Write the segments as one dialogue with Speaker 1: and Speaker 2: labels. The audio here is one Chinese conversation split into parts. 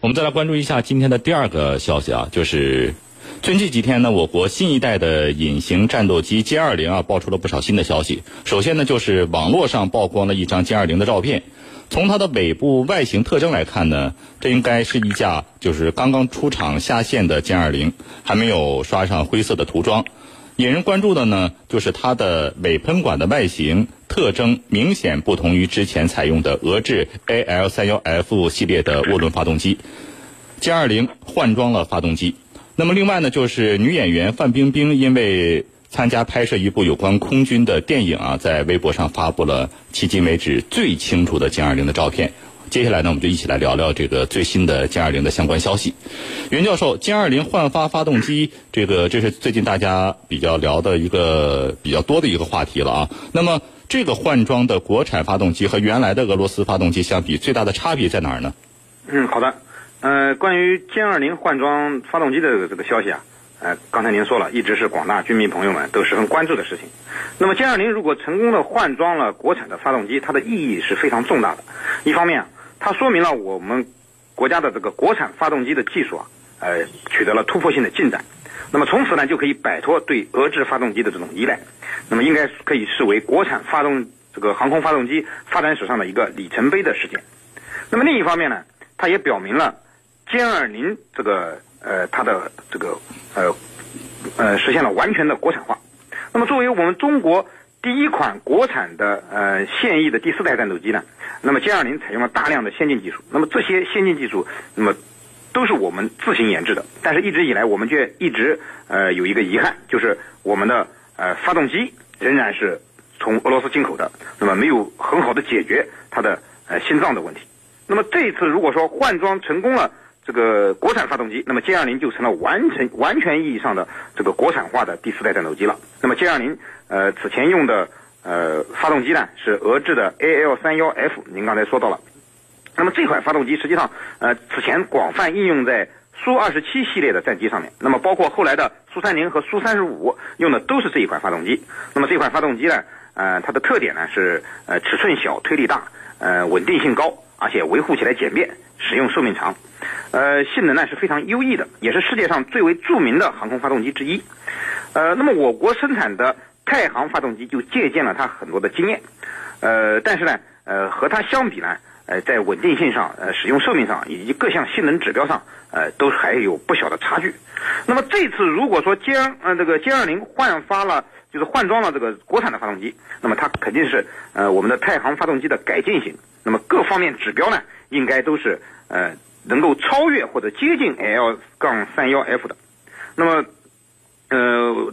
Speaker 1: 我们再来关注一下今天的第二个消息啊，就是最近几天呢，我国新一代的隐形战斗机歼二零啊，爆出了不少新的消息。首先呢，就是网络上曝光了一张歼二零的照片，从它的尾部外形特征来看呢，这应该是一架就是刚刚出厂下线的歼二零，还没有刷上灰色的涂装。引人关注的呢，就是它的尾喷管的外形特征明显不同于之前采用的俄制 AL 三幺 F 系列的涡轮发动机，歼二零换装了发动机。那么另外呢，就是女演员范冰冰因为参加拍摄一部有关空军的电影啊，在微博上发布了迄今为止最清楚的歼二零的照片。接下来呢，我们就一起来聊聊这个最新的歼二零的相关消息。袁教授，歼二零换发发动机，这个这是最近大家比较聊的一个比较多的一个话题了啊。那么这个换装的国产发动机和原来的俄罗斯发动机相比，最大的差别在哪儿呢？
Speaker 2: 嗯，好的。呃，关于歼二零换装发动机的这个消息啊，呃，刚才您说了，一直是广大军迷朋友们都十分关注的事情。那么歼二零如果成功的换装了国产的发动机，它的意义是非常重大的。一方面，它说明了我们国家的这个国产发动机的技术啊，呃，取得了突破性的进展。那么从此呢，就可以摆脱对俄制发动机的这种依赖。那么应该可以视为国产发动这个航空发动机发展史上的一个里程碑的事件。那么另一方面呢，它也表明了歼二零这个呃它的这个呃呃实现了完全的国产化。那么作为我们中国。第一款国产的呃现役的第四代战斗机呢，那么歼二零采用了大量的先进技术，那么这些先进技术，那么都是我们自行研制的，但是一直以来我们却一直呃有一个遗憾，就是我们的呃发动机仍然是从俄罗斯进口的，那么没有很好的解决它的呃心脏的问题。那么这一次如果说换装成功了。这个国产发动机，那么歼二零就成了完成完全意义上的这个国产化的第四代战斗机了。那么歼二零，呃，此前用的呃发动机呢是俄制的 AL 三幺 F，您刚才说到了。那么这款发动机实际上，呃，此前广泛应用在苏二十七系列的战机上面。那么包括后来的苏三零和苏三十五用的都是这一款发动机。那么这款发动机呢，呃，它的特点呢是呃尺寸小、推力大、呃稳定性高，而且维护起来简便，使用寿命长。呃，性能呢是非常优异的，也是世界上最为著名的航空发动机之一。呃，那么我国生产的太行发动机就借鉴了它很多的经验。呃，但是呢，呃，和它相比呢，呃，在稳定性上、呃，使用寿命上以及各项性能指标上，呃，都还有不小的差距。那么这次如果说歼呃这个歼二零换发了，就是换装了这个国产的发动机，那么它肯定是呃我们的太行发动机的改进型。那么各方面指标呢，应该都是呃。能够超越或者接近 L 杠三幺 F 的，那么，呃，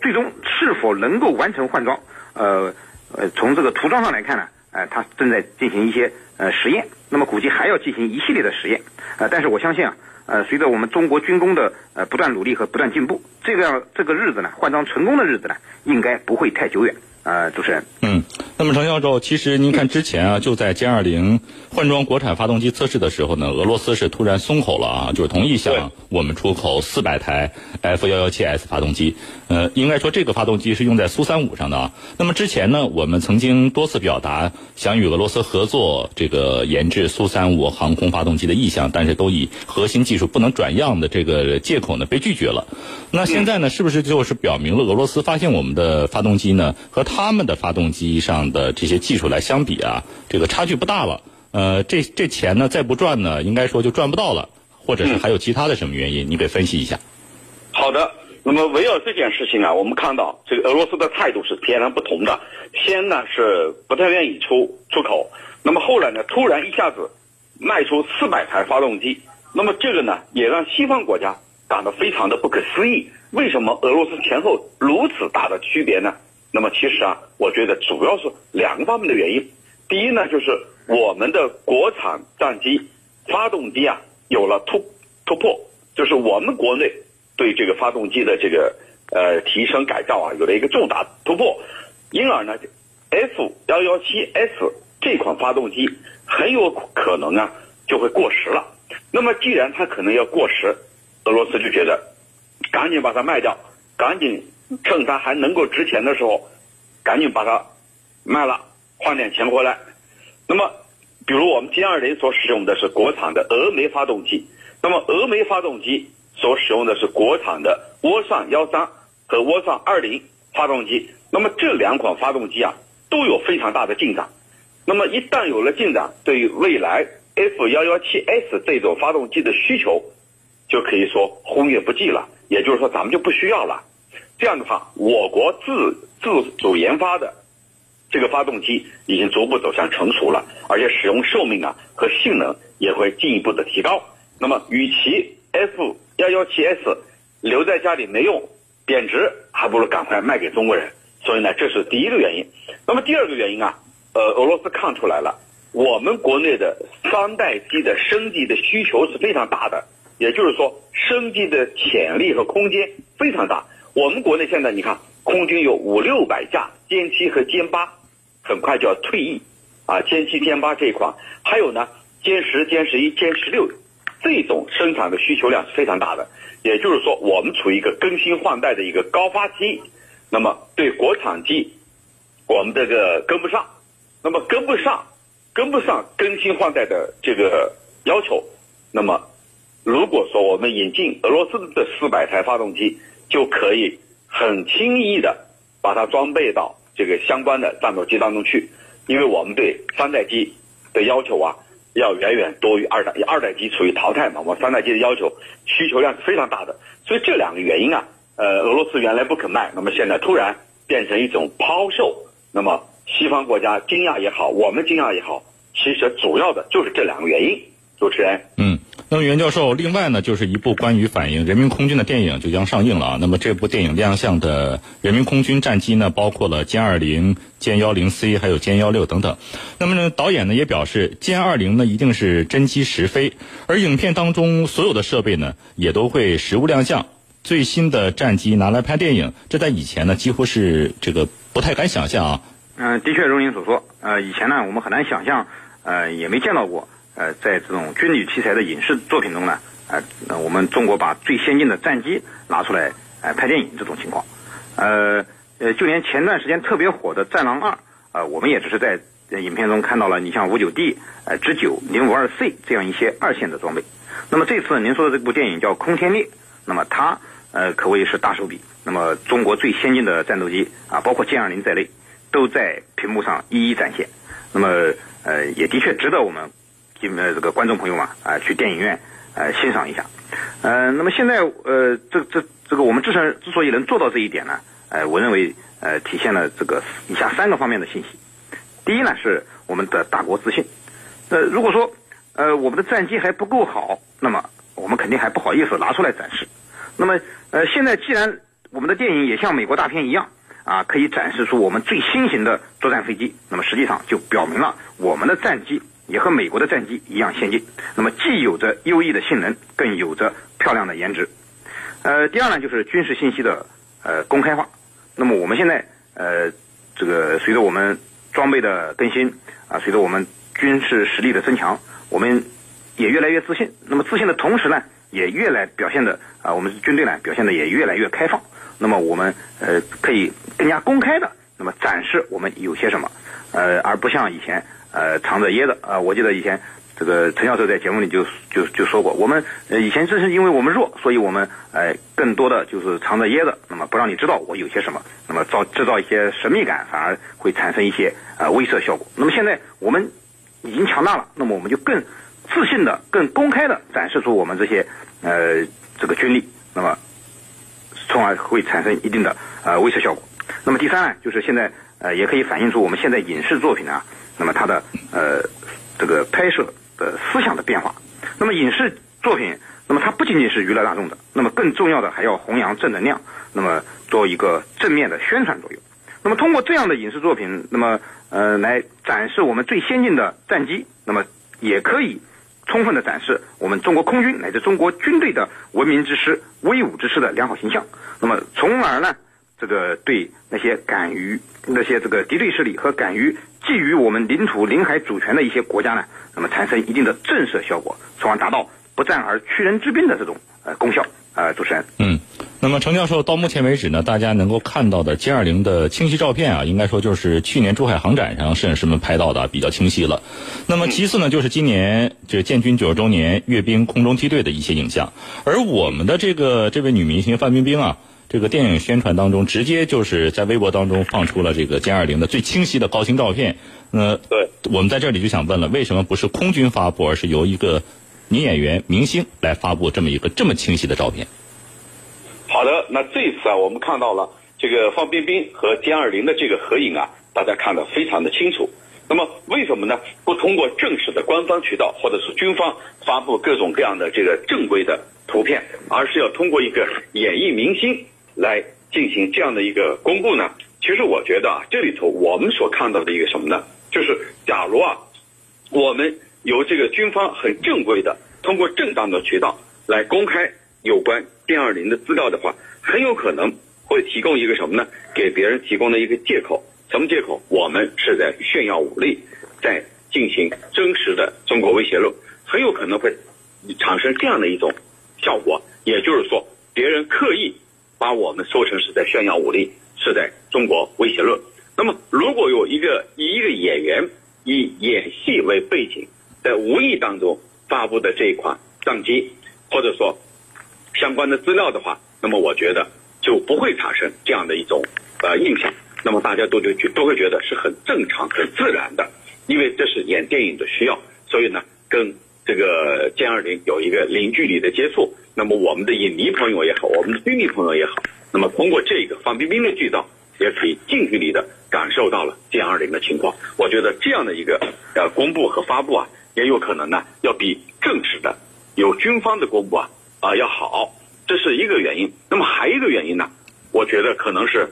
Speaker 2: 最终是否能够完成换装？呃呃，从这个涂装上来看呢，呃，它正在进行一些呃实验，那么估计还要进行一系列的实验，呃，但是我相信啊，呃，随着我们中国军工的呃不断努力和不断进步，这个这个日子呢，换装成功的日子呢，应该不会太久远。呃，主持人，
Speaker 1: 嗯，那么程教授，其实您看之前啊，就在歼二零换装国产发动机测试的时候呢，俄罗斯是突然松口了啊，就是同意向我们出口四百台 F 幺幺七 S 发动机。呃，应该说这个发动机是用在苏三五上的啊。那么之前呢，我们曾经多次表达想与俄罗斯合作这个研制苏三五航空发动机的意向，但是都以核心技术不能转让的这个借口呢被拒绝了。那现在呢，是不是就是表明了俄罗斯发现我们的发动机呢和他们的发动机上的这些技术来相比啊，这个差距不大了？呃，这这钱呢再不赚呢，应该说就赚不到了，或者是还有其他的什么原因？你给分析一下。
Speaker 3: 好的。那么围绕这件事情啊，我们看到这个俄罗斯的态度是截然不同的。先呢是不太愿意出出口，那么后来呢突然一下子卖出四百台发动机，那么这个呢也让西方国家感到非常的不可思议。为什么俄罗斯前后如此大的区别呢？那么其实啊，我觉得主要是两个方面的原因。第一呢，就是我们的国产战机发动机啊有了突突破，就是我们国内。对这个发动机的这个呃提升改造啊，有了一个重大突破，因而呢，F 幺幺七 S 这款发动机很有可能啊就会过时了。那么既然它可能要过时，俄罗斯就觉得赶紧把它卖掉，赶紧趁它还能够值钱的时候，赶紧把它卖了，换点钱回来。那么比如我们歼二零所使用的是国产的峨眉发动机，那么峨眉发动机所使用的是国产的涡扇幺三和涡扇二零发动机，那么这两款发动机啊都有非常大的进展。那么一旦有了进展，对于未来 F 幺幺七 S 这种发动机的需求，就可以说忽略不计了。也就是说，咱们就不需要了。这样的话，我国自自主研发的这个发动机已经逐步走向成熟了，而且使用寿命啊和性能也会进一步的提高。那么，与其 F 幺幺七 S 留在家里没用贬值，还不如赶快卖给中国人。所以呢，这是第一个原因。那么第二个原因啊，呃，俄罗斯看出来了，我们国内的三代机的升级的需求是非常大的，也就是说，升级的潜力和空间非常大。我们国内现在你看，空军有五六百架歼七和歼八，很快就要退役，啊，歼七、歼八这一款，还有呢，歼十、歼十一、歼十六，这种生产的需求量是非常大的。也就是说，我们处于一个更新换代的一个高发期，那么对国产机，我们这个跟不上，那么跟不上，跟不上更新换代的这个要求，那么如果说我们引进俄罗斯的四百台发动机。就可以很轻易的把它装备到这个相关的战斗机当中去，因为我们对三代机的要求啊，要远远多于二代，二代机处于淘汰嘛，我们三代机的要求需求量是非常大的，所以这两个原因啊，呃，俄罗斯原来不肯卖，那么现在突然变成一种抛售，那么西方国家惊讶也好，我们惊讶也好，其实主要的就是这两个原因。主持人，
Speaker 1: 嗯。那么袁教授，另外呢，就是一部关于反映人民空军的电影就将上映了啊。那么这部电影亮相的人民空军战机呢，包括了歼二零、歼幺零 C，还有歼幺六等等。那么呢，导演呢也表示，歼二零呢一定是真机实飞，而影片当中所有的设备呢也都会实物亮相。最新的战机拿来拍电影，这在以前呢几乎是这个不太敢想象啊。
Speaker 2: 嗯，的确如您所说，呃，以前呢我们很难想象，呃，也没见到过。呃，在这种军旅题材的影视作品中呢，呃，我们中国把最先进的战机拿出来，呃，拍电影这种情况，呃，呃，就连前段时间特别火的《战狼二》，呃，我们也只是在影片中看到了你像五九 D、呃，直九、零五二 C 这样一些二线的装备。那么这次您说的这部电影叫《空天猎》，那么它呃可谓是大手笔。那么中国最先进的战斗机啊，包括歼二零在内，都在屏幕上一一展现。那么呃，也的确值得我们。呃，这个观众朋友嘛，啊，去电影院呃欣赏一下，呃，那么现在呃，这这这个我们之所之所以能做到这一点呢，呃，我认为呃体现了这个以下三个方面的信息。第一呢，是我们的大国自信。呃，如果说呃我们的战机还不够好，那么我们肯定还不好意思拿出来展示。那么呃，现在既然我们的电影也像美国大片一样啊，可以展示出我们最新型的作战飞机，那么实际上就表明了我们的战机。也和美国的战机一样先进，那么既有着优异的性能，更有着漂亮的颜值。呃，第二呢，就是军事信息的呃公开化。那么我们现在呃这个随着我们装备的更新啊，随着我们军事实力的增强，我们也越来越自信。那么自信的同时呢，也越来表现的啊，我们军队呢表现的也越来越开放。那么我们呃可以更加公开的那么展示我们有些什么，呃，而不像以前。呃，藏着掖着啊！我记得以前这个陈教授在节目里就就就说过，我们呃以前正是因为我们弱，所以我们呃更多的就是藏着掖着，那么不让你知道我有些什么，那么造制造一些神秘感，反而会产生一些呃威慑效果。那么现在我们已经强大了，那么我们就更自信的、更公开的展示出我们这些呃这个军力，那么从而会产生一定的呃威慑效果。那么第三呢，就是现在呃也可以反映出我们现在影视作品啊。那么它的呃这个拍摄的思想的变化，那么影视作品，那么它不仅仅是娱乐大众的，那么更重要的还要弘扬正能量，那么做一个正面的宣传作用。那么通过这样的影视作品，那么呃来展示我们最先进的战机，那么也可以充分的展示我们中国空军乃至中国军队的文明之师、威武之师的良好形象。那么从而呢，这个对那些敢于那些这个敌对势力和敢于觊觎我们领土、领海主权的一些国家呢，那么产生一定的震慑效果，从而达到不战而屈人之兵的这种呃功效。呃，主持人，
Speaker 1: 嗯，那么，程教授，到目前为止呢，大家能够看到的歼二零的清晰照片啊，应该说就是去年珠海航展上摄影师们拍到的比较清晰了。那么，其次呢，就是今年这建军九十周年阅兵空中梯队的一些影像。而我们的这个这位女明星范冰冰啊，这个电影宣传当中，直接就是在微博当中放出了这个歼二零的最清晰的高清照片。那
Speaker 3: 对，
Speaker 1: 我们在这里就想问了，为什么不是空军发布，而是由一个女演员明星来发布这么一个这么清晰的照片？
Speaker 3: 好的，那这次啊，我们看到了这个范冰冰和歼二零的这个合影啊，大家看得非常的清楚。那么为什么呢？不通过正式的官方渠道或者是军方发布各种各样的这个正规的图片，而是要通过一个演艺明星来进行这样的一个公布呢？其实我觉得啊，这里头我们所看到的一个什么呢？就是假如啊，我们由这个军方很正规的通过正当的渠道来公开。有关歼二零的资料的话，很有可能会提供一个什么呢？给别人提供的一个借口。什么借口？我们是在炫耀武力，在进行真实的中国威胁论，很有可能会产生这样的一种效果。也就是说，别人刻意把我们说成是在炫耀武力，是在中国威胁论。那么，如果有一个以一个演员以演戏为背景，在无意当中发布的这一款相机，或者说。相关的资料的话，那么我觉得就不会产生这样的一种呃印象，那么大家都就都会觉得是很正常、很自然的，因为这是演电影的需要，所以呢，个零距离的接触。那么我们的影迷朋友也好，我们的军迷朋友也好，那么通过这个范冰冰的剧照，也可以近距离的感受到了歼二零的情况。我觉得这样的一个呃公布和发布啊，也有可能呢，要比正式的有军方的公布啊。啊，要好，这是一个原因。那么还有一个原因呢？我觉得可能是，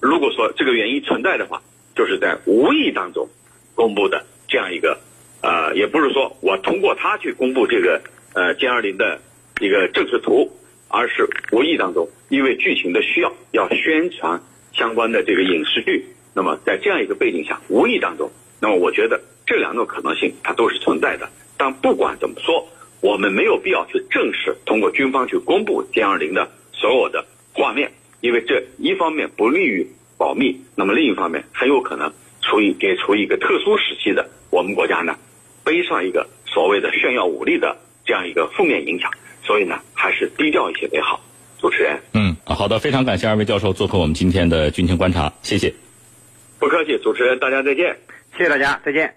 Speaker 3: 如果说这个原因存在的话，就是在无意当中公布的这样一个，呃，也不是说我通过他去公布这个呃歼二零的一个正式图，而是无意当中因为剧情的需要要宣传相关的这个影视剧。那么在这样一个背景下，无意当中，那么我觉得这两种可能性它都是存在的。但不管怎么说。我们没有必要去正式通过军方去公布歼二零的所有的画面，因为这一方面不利于保密，那么另一方面很有可能出于给出一个特殊时期的我们国家呢背上一个所谓的炫耀武力的这样一个负面影响，所以呢还是低调一些为好。主持人，
Speaker 1: 嗯，好的，非常感谢二位教授做客我们今天的军情观察，谢谢。
Speaker 3: 不客气，主持人，大家再见，
Speaker 2: 谢谢大家，再见。